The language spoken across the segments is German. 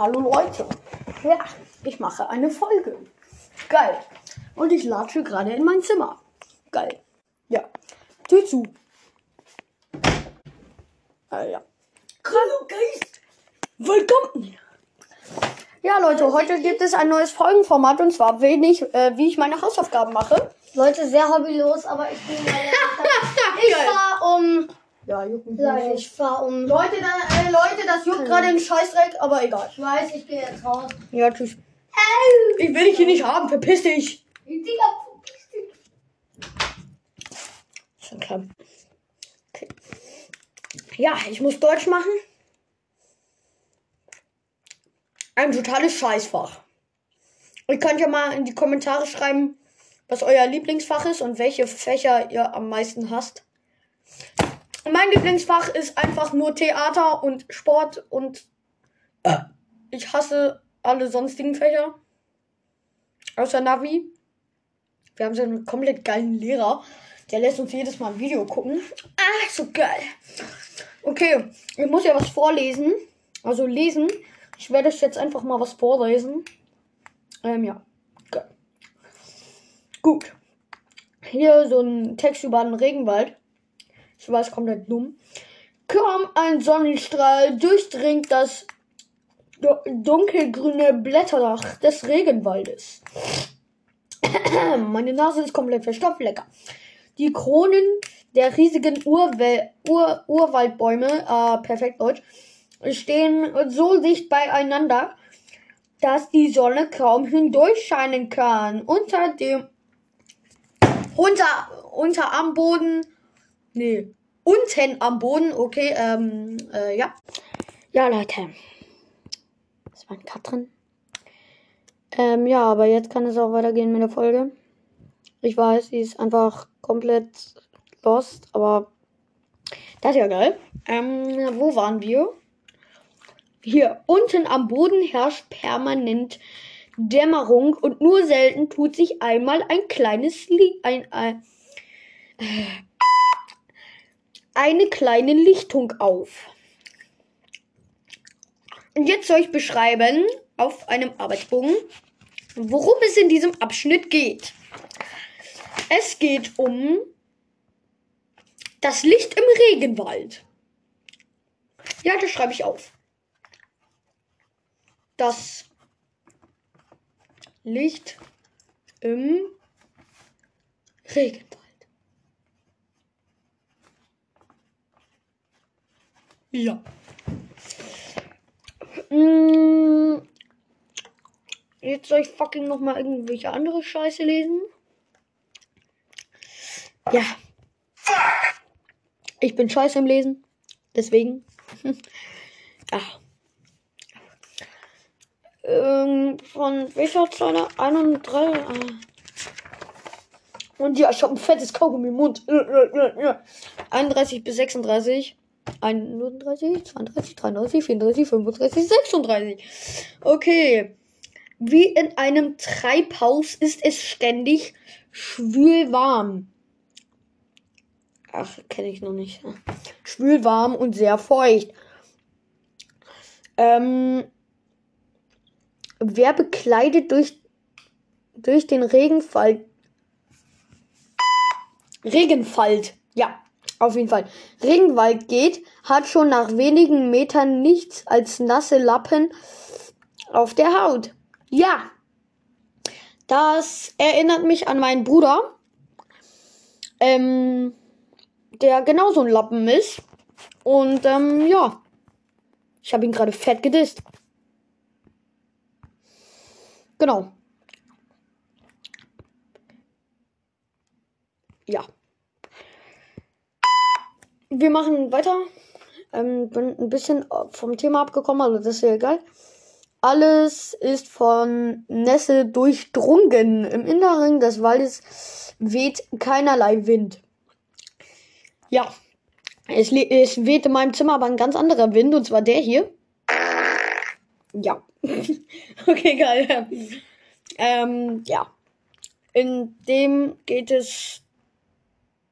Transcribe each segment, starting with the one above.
hallo Leute. Ja, ich mache eine Folge. Geil. Und ich latsche gerade in mein Zimmer. Geil. Ja. Tür zu. Äh, ja. Hallo Geist. Willkommen. Ja, Leute, heute gibt es ein neues Folgenformat und zwar wenig, äh, wie ich meine Hausaufgaben mache. Leute, sehr hobbylos, aber ich bin mal Ich Geil. Ja, jucken. Nein, ich fahr um. Leute, da, äh, Leute, das juckt gerade einen Scheißdreck, aber egal. Ich weiß, ich gehe jetzt raus. Ja, tschüss. Ich will dich hier nicht haben, verpiss dich. Digga, verpiss dich. Okay. okay. Ja, ich muss Deutsch machen. Ein totales Scheißfach. Ihr könnt ja mal in die Kommentare schreiben, was euer Lieblingsfach ist und welche Fächer ihr am meisten hasst. Mein Lieblingsfach ist einfach nur Theater und Sport und äh, ich hasse alle sonstigen Fächer. Außer Navi. Wir haben so einen komplett geilen Lehrer. Der lässt uns jedes Mal ein Video gucken. Ah, so geil. Okay, ich muss ja was vorlesen. Also lesen. Ich werde euch jetzt einfach mal was vorlesen. Ähm, ja. Geil. Gut. Hier so ein Text über den Regenwald. Ich weiß, komplett dumm. Kaum ein Sonnenstrahl durchdringt das du- dunkelgrüne Blätterdach des Regenwaldes. Meine Nase ist komplett verstopft, lecker. Die Kronen der riesigen Urwel Ur Urwaldbäume, äh, perfekt Deutsch, stehen so dicht beieinander, dass die Sonne kaum hindurchscheinen kann. Unter dem unter unter am Boden, nee, unten am Boden, okay, ähm, äh, ja. Ja, Leute. Das war ein Cut drin. Ähm, ja, aber jetzt kann es auch weitergehen mit der Folge. Ich weiß, sie ist einfach komplett lost, aber das ist ja geil. Ähm, wo waren wir? Hier, unten am Boden herrscht permanent Dämmerung und nur selten tut sich einmal ein kleines Licht, ein, ein, äh, eine kleine Lichtung auf. Und jetzt soll ich beschreiben auf einem Arbeitsbogen, worum es in diesem Abschnitt geht. Es geht um das Licht im Regenwald. Ja, das schreibe ich auf. Das Licht im Regenwald. Ja. Mm, Jetzt soll ich fucking noch mal irgendwelche andere Scheiße lesen. Ja. Ich bin scheiße im Lesen. Deswegen. ja. Ähm, von welcher Zeile? 31. Ah. Und ja, ich habe ein fettes Kaugummi im Mund. 31 bis 36. 31, 32, 33, 34, 35, 36. Okay. Wie in einem Treibhaus ist es ständig schwül warm. Ach, kenne ich noch nicht. Schwül warm und sehr feucht. Ähm, wer bekleidet durch, durch den Regenfall. Regenwald. Ja, auf jeden Fall. Regenwald geht, hat schon nach wenigen Metern nichts als nasse Lappen auf der Haut. Ja. Das erinnert mich an meinen Bruder. Ähm, der genauso ein Lappen ist. Und ähm, ja. Ich habe ihn gerade fett gedisst. Genau. Ja. Wir machen weiter. Ähm, bin ein bisschen vom Thema abgekommen, also das ist ja egal. Alles ist von Nässe durchdrungen. Im Inneren des Waldes weht keinerlei Wind. Ja. Es, es weht in meinem Zimmer aber ein ganz anderer Wind, und zwar der hier. Ja. okay, geil. Ähm, ja. In dem geht es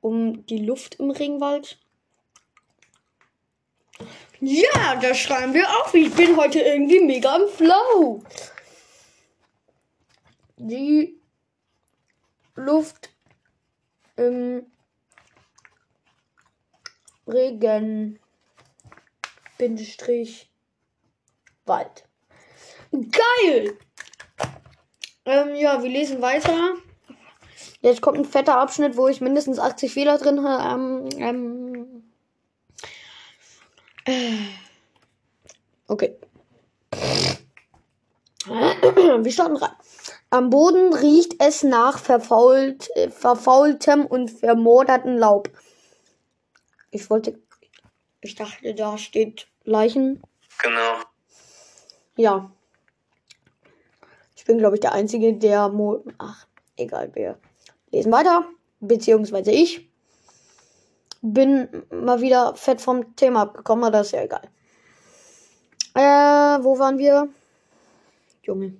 um die Luft im Regenwald. Ja, das schreiben wir auf. Ich bin heute irgendwie mega im Flow. Die Luft im Regen Bindestrich Wald. Geil! Ähm, ja, wir lesen weiter. Jetzt kommt ein fetter Abschnitt, wo ich mindestens 80 Fehler drin habe. Ähm, ähm, äh, okay. Wir starten rein. Am Boden riecht es nach verfault, äh, verfaultem und vermoderten Laub. Ich wollte. Ich dachte, da steht Leichen. Genau. Ja. Ich bin, glaube ich, der Einzige, der. Mo Ach, egal, wir lesen weiter. Beziehungsweise ich bin mal wieder fett vom Thema abgekommen, aber das ist ja egal. Äh, wo waren wir? Junge.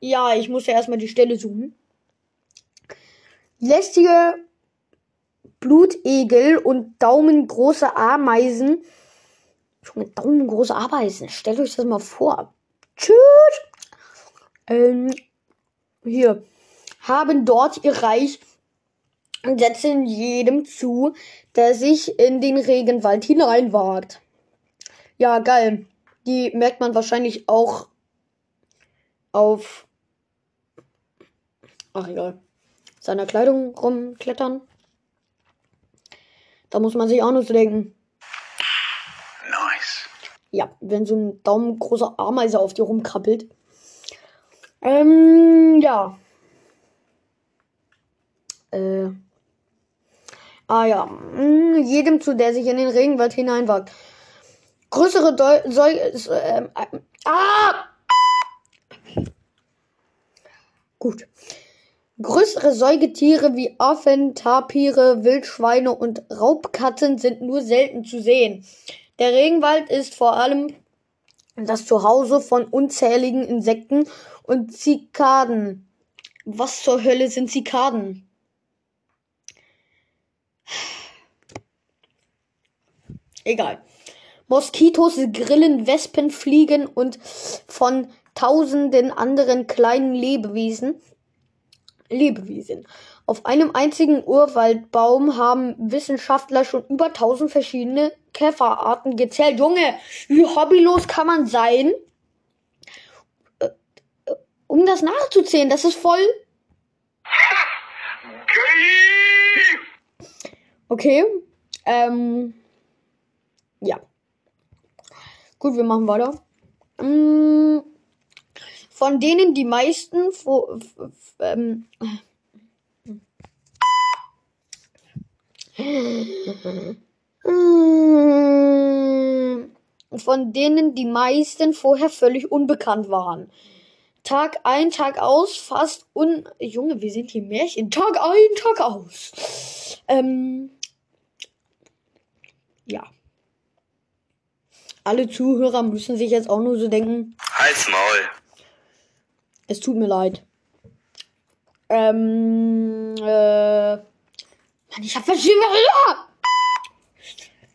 Ja, ich muss ja erstmal die Stelle suchen. Lästige Blutegel und daumengroße Ameisen. Junge, daumengroße Ameisen. Stellt euch das mal vor. Tschüss. Ähm, hier. Haben dort ihr Reich setzen jedem zu, der sich in den Regenwald hineinwagt. Ja, geil. Die merkt man wahrscheinlich auch auf. Ach egal. Seiner Kleidung rumklettern. Da muss man sich auch nur so denken. Nice. Ja, wenn so ein daumengroßer Ameise auf dir rumkrabbelt. Ähm, ja. Äh. Ah ja. Hm, jedem zu, der sich in den Regenwald hineinwagt. Größere Deu Säu äh, äh, Ah! Gut. Größere Säugetiere wie Affen, Tapire, Wildschweine und Raubkatzen sind nur selten zu sehen. Der Regenwald ist vor allem das Zuhause von unzähligen Insekten und Zikaden. Was zur Hölle sind Zikaden? Egal. Moskitos, Grillen, Wespen, Fliegen und von tausenden anderen kleinen Lebewesen. Lebewesen. Auf einem einzigen Urwaldbaum haben Wissenschaftler schon über tausend verschiedene Käferarten gezählt. Junge, wie hobbylos kann man sein? Äh, äh, Um das nachzuzählen, das ist voll. Okay. Ähm. Ja. Gut, wir machen weiter. Mm, Von denen die meisten ähm, Mm, von denen die meisten vorher völlig unbekannt waren. Tag ein, Tag aus, fast un... Junge, wir sind hier Märchen. Tag ein, Tag aus. Ähm, ja. Alle Zuhörer müssen sich jetzt auch nur so denken, Halt's Maul. es tut mir leid. Ähm, äh, Mann, ich hab verschiedene...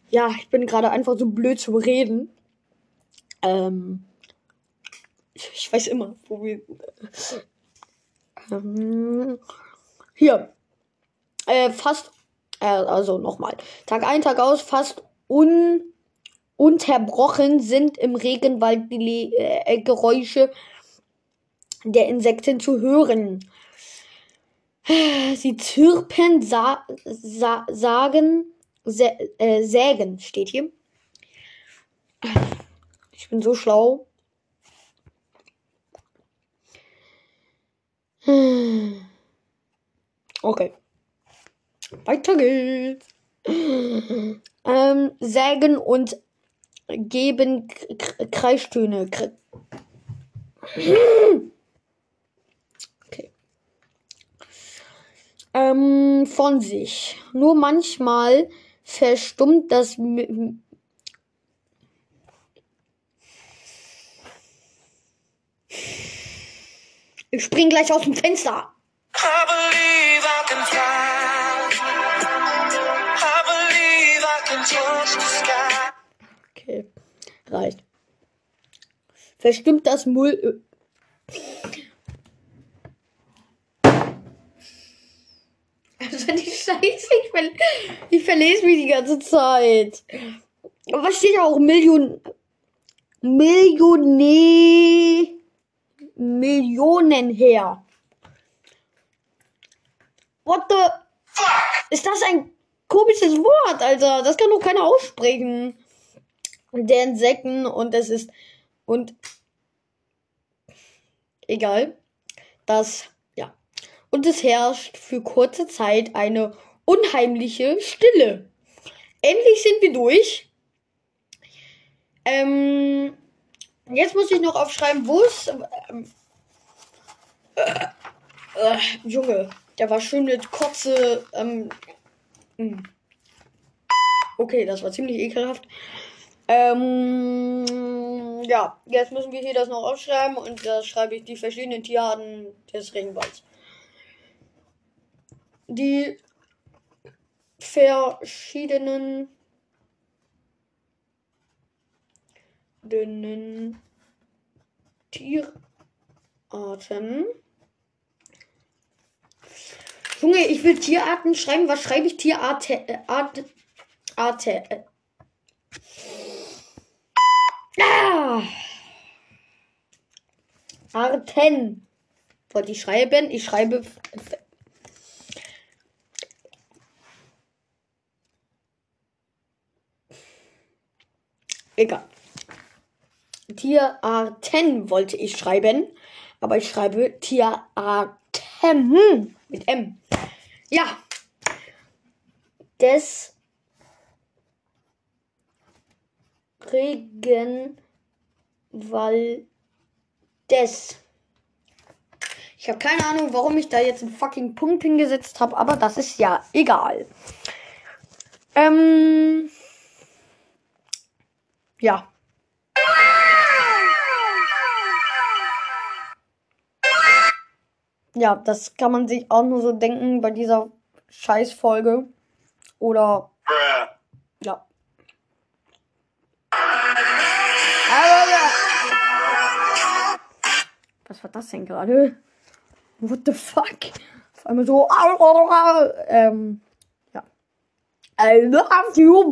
Ja, ich bin gerade einfach so blöd zu reden. Ähm, ich, weiß immer, wo wir... Ähm, hier. Äh, fast... Äh, also nochmal. Tag ein, Tag aus, fast un unterbrochen sind im Regenwald die äh, Geräusche der Insekten zu hören. Sie zirpen, sa sa sagen, sä äh, sägen, steht hier. Ich bin so schlau. Okay. Weiter geht's. Ähm, sägen und geben K K Kreistöne. Kre okay. Ähm, von sich. Nur manchmal verstummt das. M ich spring gleich aus dem Fenster. Verstimmt das Müll. Also die Scheiße, ich, ver ich verlese mich die ganze Zeit. Aber was steht auch? Million. Millionä. Millionen her. What the? Ist das ein komisches Wort, Alter? Das kann doch keiner aussprechen. Der Insekten und es ist. Und. Egal. Das. Ja. Und es herrscht für kurze Zeit eine unheimliche Stille. Endlich sind wir durch. Ähm, jetzt muss ich noch aufschreiben, wo es. Ähm, äh, äh, Junge, der war schön mit Kotze. Ähm, mh. okay, das war ziemlich ekelhaft. Ähm, ja, jetzt müssen wir hier das noch aufschreiben und da schreibe ich die verschiedenen Tierarten des Regenwalds. Die verschiedenen dünnen Tierarten. Junge, ich will Tierarten schreiben. Was schreibe ich? Tierarte. Äh, Art, Arte. Äh. Ah. Arten. Wollte ich schreiben? Ich schreibe. Egal. Tierarten wollte ich schreiben, aber ich schreibe Tierarten mit M. Ja. Des Regenwaldes. Ich habe keine Ahnung, warum ich da jetzt einen fucking Punkt hingesetzt habe, aber das ist ja egal. Ähm. Ja. Ja, das kann man sich auch nur so denken bei dieser Scheißfolge. Oder Was war das denn gerade? What the fuck? Auf einmal so. Ähm, ja. I love you.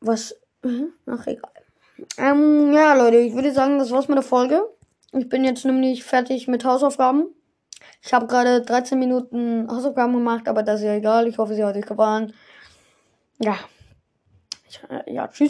Was? Mhm, Ach, egal. Ähm, ja, Leute, ich würde sagen, das war's mit der Folge. Ich bin jetzt nämlich fertig mit Hausaufgaben. Ich habe gerade 13 Minuten Hausaufgaben gemacht, aber das ist ja egal. Ich hoffe, sie hat euch gefallen. Ja. Äh, ja, tschüss.